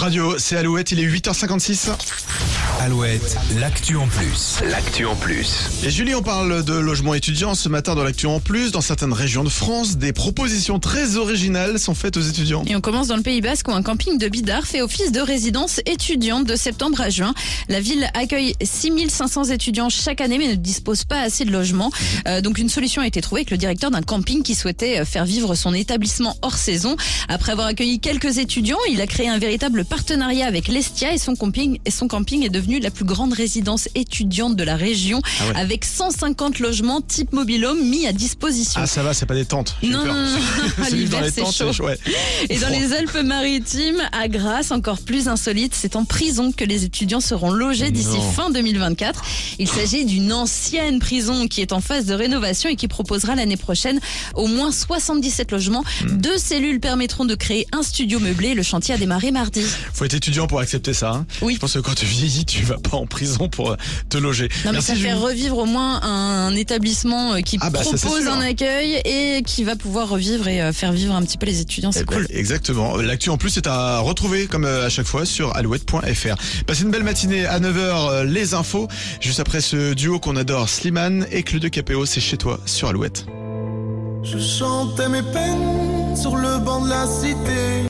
Radio, c'est Alouette, il est 8h56. Alouette, l'actu en plus. L'actu en plus. Et Julie, on parle de logement étudiant ce matin dans l'actu en plus. Dans certaines régions de France, des propositions très originales sont faites aux étudiants. Et on commence dans le Pays Basque où un camping de Bidart fait office de résidence étudiante de septembre à juin. La ville accueille 6500 étudiants chaque année mais ne dispose pas assez de logements. Euh, donc une solution a été trouvée avec le directeur d'un camping qui souhaitait euh, faire vivre son établissement hors saison. Après avoir accueilli quelques étudiants, il a créé un véritable partenariat avec l'Estia et son camping, et son camping est devenu la plus grande résidence étudiante de la région Ah ouais. avec 150 logements type mobilhome mis à disposition. Ah ça va, c'est pas des tentes. Non, peur. non, l'hiver, c'est chaud. ouais. Et dans les Alpes-Maritimes, à Grasse, encore plus insolite, c'est en prison que les étudiants seront logés d'ici fin 2024. Il s'agit d'une ancienne prison qui est en phase de rénovation et qui proposera l'année prochaine au moins 77 logements. Hmm. Deux cellules permettront de créer un studio meublé. Le chantier a démarré mardi. Faut être étudiant pour accepter ça. hein. Oui. Je pense que quand tu vieillis, tu vas pas en prison pour euh, te loger. Non, mais Merci ça fait Julie. revivre au moins un établissement euh, qui Ah bah, propose un accueil et qui va pouvoir revivre et euh, faire vivre un petit peu les étudiants. C'est Eh ben, cool. Exactement. L'actu en plus est à retrouver comme à chaque fois sur alouette.fr. Passez une belle matinée à 9h les infos. Juste après ce duo qu'on adore, Slimane et Clue de Capéo, c'est chez toi sur Alouette. Je chantais mes peines sur le banc de la cité.